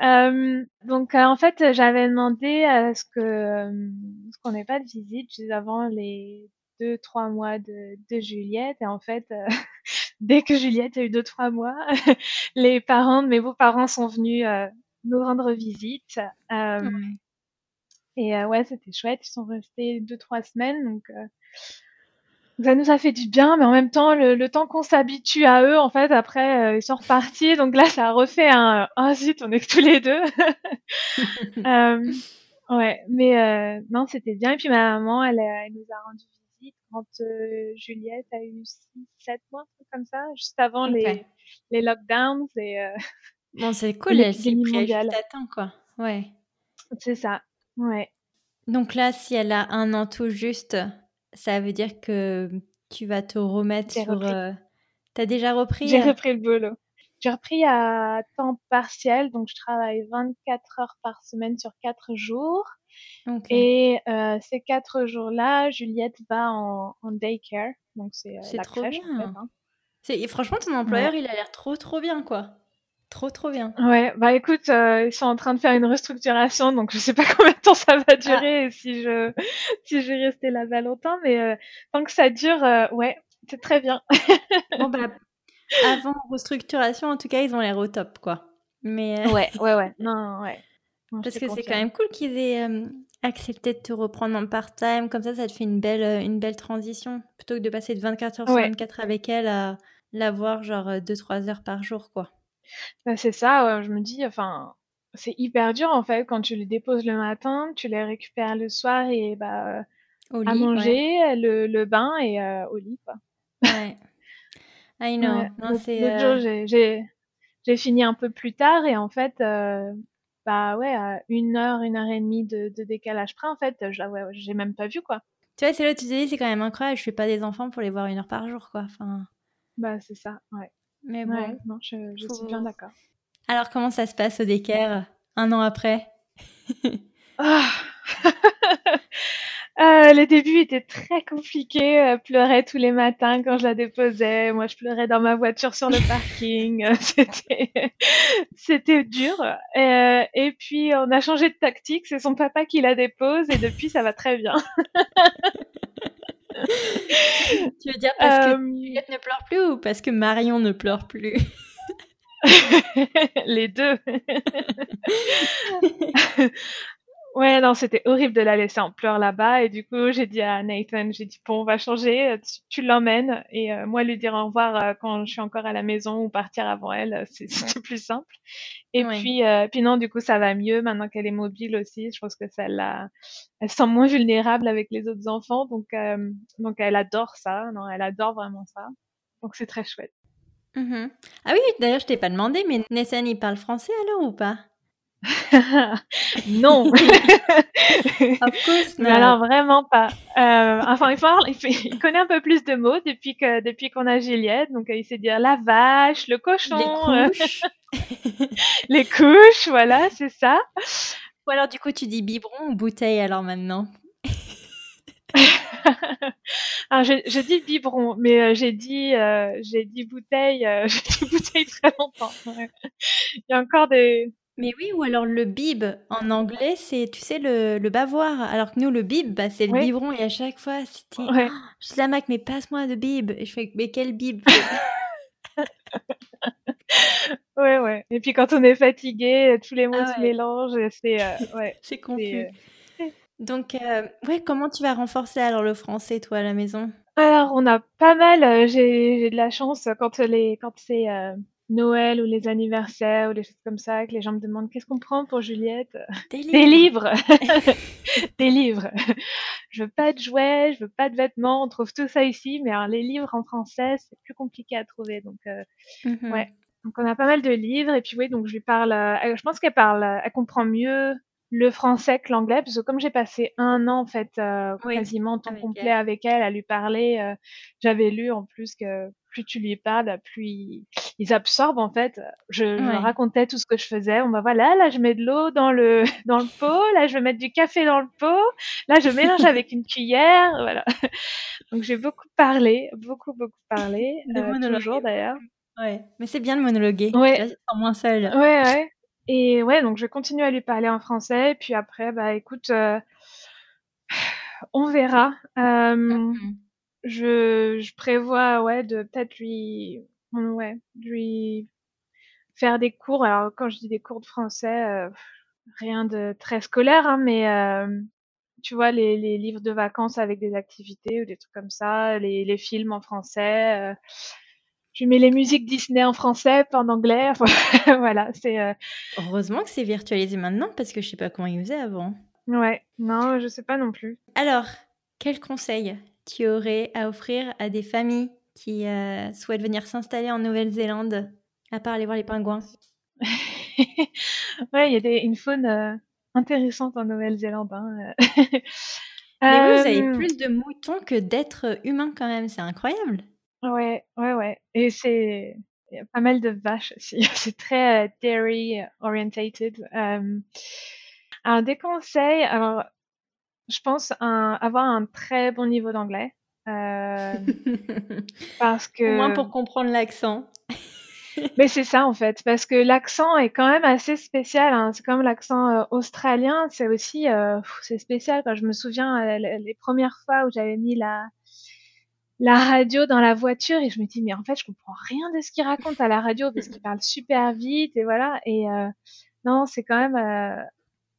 euh. Donc euh, en fait, j'avais demandé à ce que euh, ce qu'on n'ait pas de visite juste avant les deux trois mois de, de Juliette, et en fait, euh, dès que Juliette a eu deux trois mois, les parents de mes beaux-parents sont venus euh, nous rendre visite. Euh, Ouais. et euh, ouais, c'était chouette, ils sont restés deux trois semaines, donc. Ça nous a fait du bien, mais en même temps, le, le temps qu'on s'habitue à eux, en fait, après, euh, ils sont repartis. Donc là, ça a refait un ah zut, on est que tous les deux. Euh, ouais, mais euh, non, c'était bien. Et puis ma maman, elle, nous a rendu visite quand Juliette a eu 6, 7 mois, comme ça, juste avant les, les lockdowns et, Bon, c'est cool, elle s'est pris à quoi. Ouais. C'est ça. Ouais. Donc là, si elle a un an tout juste, ça veut dire que tu vas te remettre sur. euh, T'as déjà repris J'ai euh, repris le boulot. J'ai repris à temps partiel, donc je travaille 24 heures par semaine sur 4 jours. Et euh, ces 4 jours-là, Juliette va en, en daycare, donc c'est la trop crèche en fait. bien. hein. C'est- et franchement, ton employeur, il a l'air trop trop bien, quoi. Trop trop bien. Ouais, bah écoute, euh, ils sont en train de faire une restructuration, donc je sais pas combien de temps ça va durer et si je si je vais rester là-bas longtemps, mais euh, tant que ça dure, euh, ouais, c'est très bien. Bon, bah, avant restructuration, en tout cas, ils ont l'air au top, quoi. Mais. euh, Ouais, ouais, ouais. Non, ouais. Non, Parce que c'est quand même cool qu'ils aient euh, accepté de te reprendre en part-time. Comme ça, ça te fait une belle, euh, une belle transition. Plutôt que de passer de 24 heures sur Ouais. 24 avec elle à la voir genre 2-3 heures par jour, quoi. Bah, c'est ça, je me dis, enfin, c'est hyper dur en fait quand tu les déposes le matin, tu les récupères le soir et bah Au à lit, ouais. manger, le, le bain et euh, au lit quoi. Ouais. I know. Ouais. Non, L'autre c'est. l'autre euh, jour, j'ai j'ai j'ai fini un peu plus tard et en fait, euh, bah ouais, à une heure, une heure et demie de, de décalage près, en fait, je la- ouais, j'ai même pas vu quoi. Tu vois, c'est là où tu te dis, c'est quand même incroyable. Je fais pas des enfants pour les voir une heure par jour, quoi. Enfin, Bah c'est ça, ouais. Mais bon. Ouais, non, je, je suis bien d'accord. Alors, comment ça se passe au décaire un an après Ah. Euh, les débuts étaient très compliqués. Elle pleurait tous les matins quand je la déposais. Moi, je pleurais dans ma voiture sur le parking. Euh, C'était, c'était dur. Euh, et puis, on a changé de tactique. C'est son papa qui la dépose et depuis, ça va très bien. Tu veux dire parce que Juliette ne pleure plus ou parce que Marion ne pleure plus? Les deux. Ouais, non, c'était horrible de la laisser en pleurs là-bas. Et du coup, j'ai dit à Nathan, j'ai dit, bon, on va changer, euh, tu, tu l'emmènes. Et euh, moi, lui dire au revoir euh, quand je suis encore à la maison ou partir avant elle, c'est c'est plus simple. Et Ouais. puis, euh, puis non, du coup, ça va mieux maintenant qu'elle est mobile aussi. Je pense que ça la, elle se sent moins vulnérable avec les autres enfants. Donc, donc elle adore ça. Non, elle adore vraiment ça. Donc, c'est très chouette. Mhm. Ah oui, d'ailleurs, je t'ai pas demandé, mais Nathan, il parle français alors ou pas? non. Of course Mais not. alors vraiment pas. Euh, enfin, il, parle, il, fait- il connaît un peu plus de mots depuis que depuis qu'on a Juliette. Donc, euh, il sait dire la vache, le cochon, Les euh, couches. les couches, voilà, c'est ça. ou alors, du coup, tu dis biberon ou bouteille alors maintenant? Alors, je, je dis biberon, mais euh, j'ai dit euh, j'ai dit bouteille, euh, j'ai dit bouteille très longtemps. Il y a encore des. Mais oui, ou alors le bib en anglais, c'est, tu sais, le, le bavoir. Alors que nous, le bib, bah, c'est le Oui. biberon. Et à chaque fois, c'était. Ouais. Je dis à Mac, mais passe-moi le bib. Et je fais, mais quel bib Ouais, ouais. Et puis quand on est fatigué, tous les mots Ah se ouais. mélangent. et C'est euh, ouais. C'est c'est, confus. euh, Donc, euh, ouais, comment tu vas renforcer alors le français, toi, à la maison? Alors, on a pas mal, euh, j'ai j'ai de la chance euh, quand les quand c'est euh, Noël ou les anniversaires ou des choses comme ça, que les gens me demandent qu'est-ce qu'on prend pour Juliette? Des livres! Des livres! Je veux pas de jouets, je veux pas de vêtements, on trouve tout ça ici, mais alors les livres en français, c'est plus compliqué à trouver. Donc, euh, Mhm. ouais. Donc, on a pas mal de livres, et puis oui, donc je lui parle, euh, je pense qu'elle parle, euh, elle comprend mieux le français que l'anglais, parce que comme j'ai passé un an, en fait, euh, Oui, quasiment en temps complet elle. avec elle, à lui parler, euh, j'avais lu en plus que plus tu lui parles, plus ils, ils absorbent, en fait. Je, je Ouais. leur racontais tout ce que je faisais. On va voilà, là, je mets de l'eau dans le, dans le pot, là, je vais mettre du café dans le pot, là, je mélange avec une cuillère, voilà. Donc, j'ai beaucoup parlé, beaucoup, beaucoup parlé, De euh, monologue. toujours d'ailleurs. Ouais, mais c'est bien de monologuer. Ouais. Sens moins seule. Ouais, ouais. Et ouais, donc je continue à lui parler en français. Puis après, bah écoute, euh, on verra. Euh, Mhm. je, je prévois, ouais, de peut-être lui, ouais, lui faire des cours. Alors quand je dis des cours de français, euh, rien de très scolaire, hein, mais euh, tu vois, les, les livres de vacances avec des activités ou des trucs comme ça, les, les films en français. euh, je mets les musiques Disney en français, pas en anglais. Enfin, voilà, c'est Heureusement que c'est virtualisé maintenant parce que je sais pas comment ils faisaient avant. Ouais, non, je sais pas non plus. Alors, quel conseil tu aurais à offrir à des familles qui euh, souhaitent venir s'installer en Nouvelle-Zélande, à part aller voir les pingouins ouais, il y a des, une faune, euh, intéressantes en Nouvelle-Zélande. Hein. Mais vous avez plus de moutons que d'êtres humains quand même, c'est incroyable. Ouais, ouais, ouais. Et c'est il y a pas mal de vaches aussi. c'est très dairy orientated. alors des conseils, alors je pense avoir un très bon niveau d'anglais. parce que... Au moins pour comprendre l'accent. Mais c'est ça en fait, parce que l'accent est quand même assez spécial. Hein. C'est comme l'accent euh, australien, c'est aussi euh, c'est spécial. Quand je me souviens euh, les premières fois où j'avais mis la la radio dans la voiture et je me dis mais en fait je comprends rien de ce qu'il raconte à la radio parce qu'il parle super vite et voilà et non c'est quand même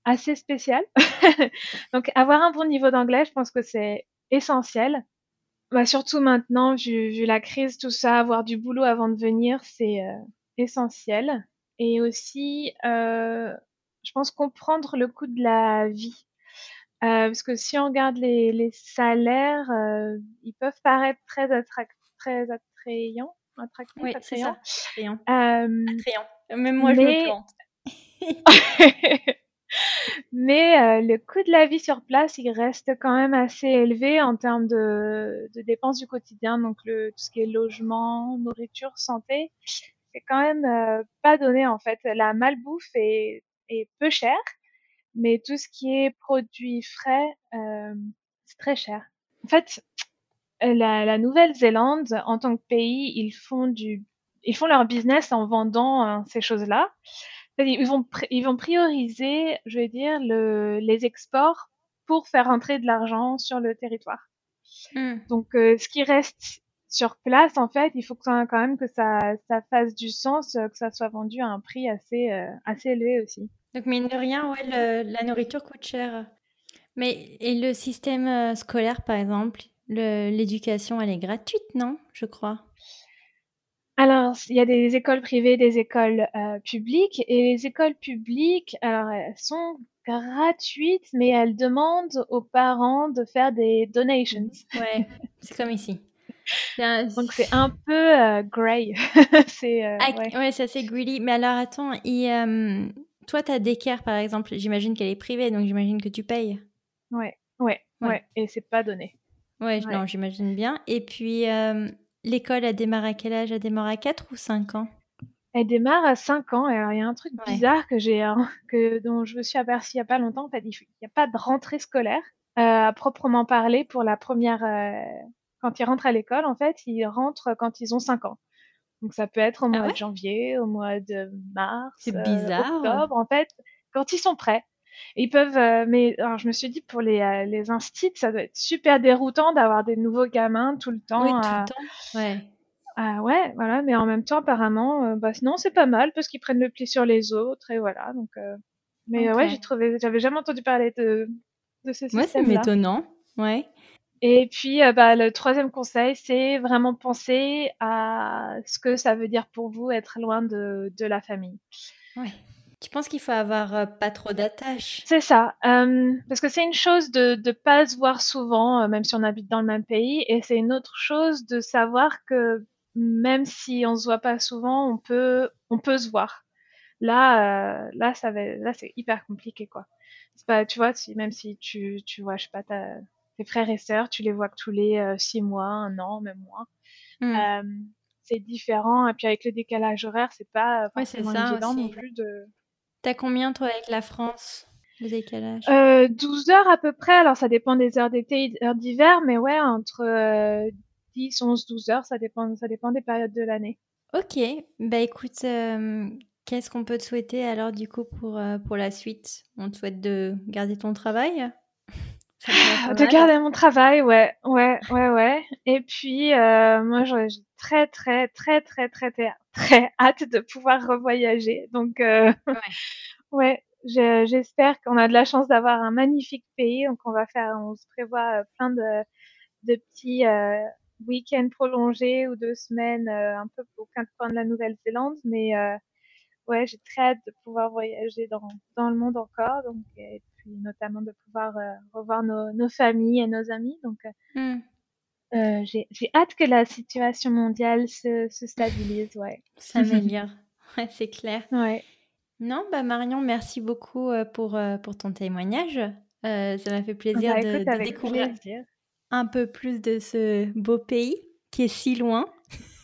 assez spécial. Donc avoir un bon niveau d'anglais, je pense que c'est essentiel. Bah, surtout maintenant, vu, vu, la crise, tout ça, avoir du boulot avant de venir, c'est euh, essentiel. Et aussi, euh, je pense comprendre le coût de la vie. Euh, parce que si on regarde les, les salaires, euh, ils peuvent paraître très, attract très attrayants. Attractifs, oui, attrayants. Attrayant. attrayant. Même moi, mais... je me plante. Mais euh, le coût de la vie sur place, il reste quand même assez élevé en termes de, dépenses du quotidien, donc tout ce qui est logement, nourriture, santé, c'est quand même euh, pas donné en fait. La malbouffe est, peu chère, mais tout ce qui est produits frais, euh, c'est très cher. En fait, la, la Nouvelle-Zélande, en tant que pays, ils font du, ils font leur business en vendant hein, ces choses-là. Ils vont, ils vont prioriser, je vais dire, le, les exports pour faire entrer de l'argent sur le territoire. Hmm. Donc, euh, ce qui reste sur place, en fait, il faut quand même que ça, ça fasse du sens, euh, que ça soit vendu à un prix assez, euh, assez élevé aussi. Donc, mine de rien, ouais, la nourriture coûte cher. Mais et le système scolaire, par exemple, l'éducation, elle est gratuite, non Je crois? Alors, il y a des écoles privées, des écoles euh, publiques, et les écoles publiques, alors elles sont gratuites, mais elles demandent aux parents de faire des donations. Ouais, c'est comme ici. Donc c'est un peu euh, grey. c'est euh, ah, ouais. c'est assez greedy. Mais alors attends, et, toi ta d'équerre par exemple, j'imagine qu'elle est privée, donc j'imagine que tu payes. Ouais, ouais, ouais, et c'est pas donné. Ouais, non, j'imagine bien. Et puis L'école, elle démarre à quel âge? Elle démarre à 4 ou 5 ans? Elle démarre à 5 ans. Alors, il y a un truc bizarre que j'ai, hein, que, dont je me suis aperçue il n'y a pas longtemps. En fait, il n'y a pas de rentrée scolaire euh, à proprement parler pour la première. Euh, quand ils rentrent à l'école, en fait, ils rentrent quand ils ont 5 ans. Donc, ça peut être au ah mois de janvier, au mois de mars, C'est bizarre. octobre, en fait, quand ils sont prêts. Ils peuvent, euh, mais alors je me suis dit pour les euh, les instits, ça doit être super déroutant d'avoir des nouveaux gamins tout le temps. Oui, tout le temps. Ouais. Ah ouais, voilà, mais en même temps, apparemment, euh, bah non, c'est pas mal parce qu'ils prennent le pli sur les autres et voilà. Donc, mais ouais, j'ai trouvé, j'avais jamais entendu parler de de ce système. Ouais, c'est étonnant. Ouais. Et puis, bah, le troisième conseil, c'est vraiment penser à ce que ça veut dire pour vous être loin de, de la famille. Ouais. Tu penses qu'il faut avoir euh, pas trop d'attaches? C'est ça, euh, parce que c'est une chose de ne pas se voir souvent, euh, même si on habite dans le même pays, et c'est une autre chose de savoir que même si on se voit pas souvent, on peut on peut se voir. Là, là ça va, là c'est hyper compliqué quoi. C'est pas, tu vois, si, même si tu tu vois, je sais pas, tes frères et sœurs, tu les vois que tous les six mois, un an, même moins. Hmm. c'est différent. Et puis avec le décalage horaire, c'est pas forcément évident non plus de, T'as combien, toi, avec la France, le décalage? Euh, 12 heures à peu près. Alors, ça dépend des heures d'été et heures d'hiver, mais ouais, entre 10, 11, 12 heures, ça dépend, ça dépend des périodes de l'année. Ok. Bah, écoute, euh, qu'est-ce qu'on peut te souhaiter alors, du coup, pour, euh, pour la suite? On te souhaite de garder ton travail? De garder mon travail, ouais, ouais, ouais, ouais. Et puis, euh, moi, j'ai très, très, très, très, très, très, très hâte de pouvoir revoyager. Donc, euh, ouais, j'espère qu'on a de la chance d'avoir un magnifique pays. Donc, on va faire, on se prévoit euh, plein de, de petits euh, week-ends prolongés ou deux semaines euh, un peu au coin de la Nouvelle-Zélande. Mais euh, ouais, j'ai très hâte de pouvoir voyager dans, dans le monde encore. Donc, notamment de pouvoir euh, revoir nos, nos, familles et nos amis. Donc, euh, j'ai hâte que la situation mondiale se, se stabilise, ouais. S'améliore, ouais, c'est clair. Ouais. Non, bah Marion, merci beaucoup pour, pour ton témoignage. ça m'a fait plaisir bah, de, découvrir un peu plus de ce beau pays qui est si loin.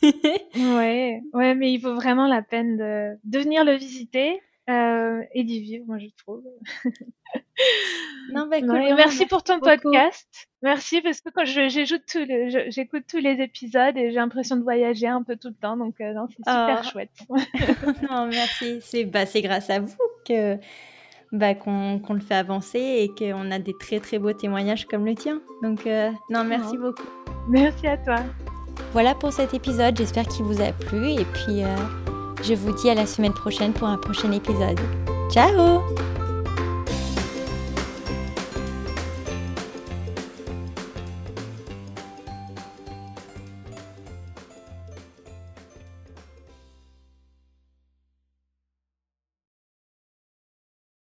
ouais, ouais, mais il vaut vraiment la peine de, de venir le visiter euh, et d'y vivre, moi je trouve. non, bah, merci pour ton podcast. Merci parce que quand j'écoute tous, les, tous les épisodes et j'ai l'impression de voyager un peu tout le temps, donc euh, c'est super oh. chouette. non, merci. C'est bah, grâce à vous que bah, qu'on le fait avancer et qu'on a des très très beaux témoignages comme le tien. Donc euh, non, merci oh. beaucoup. Merci à toi. Voilà pour cet épisode, j'espère qu'il vous a plu et puis je vous dis à la semaine prochaine pour un prochain épisode. Ciao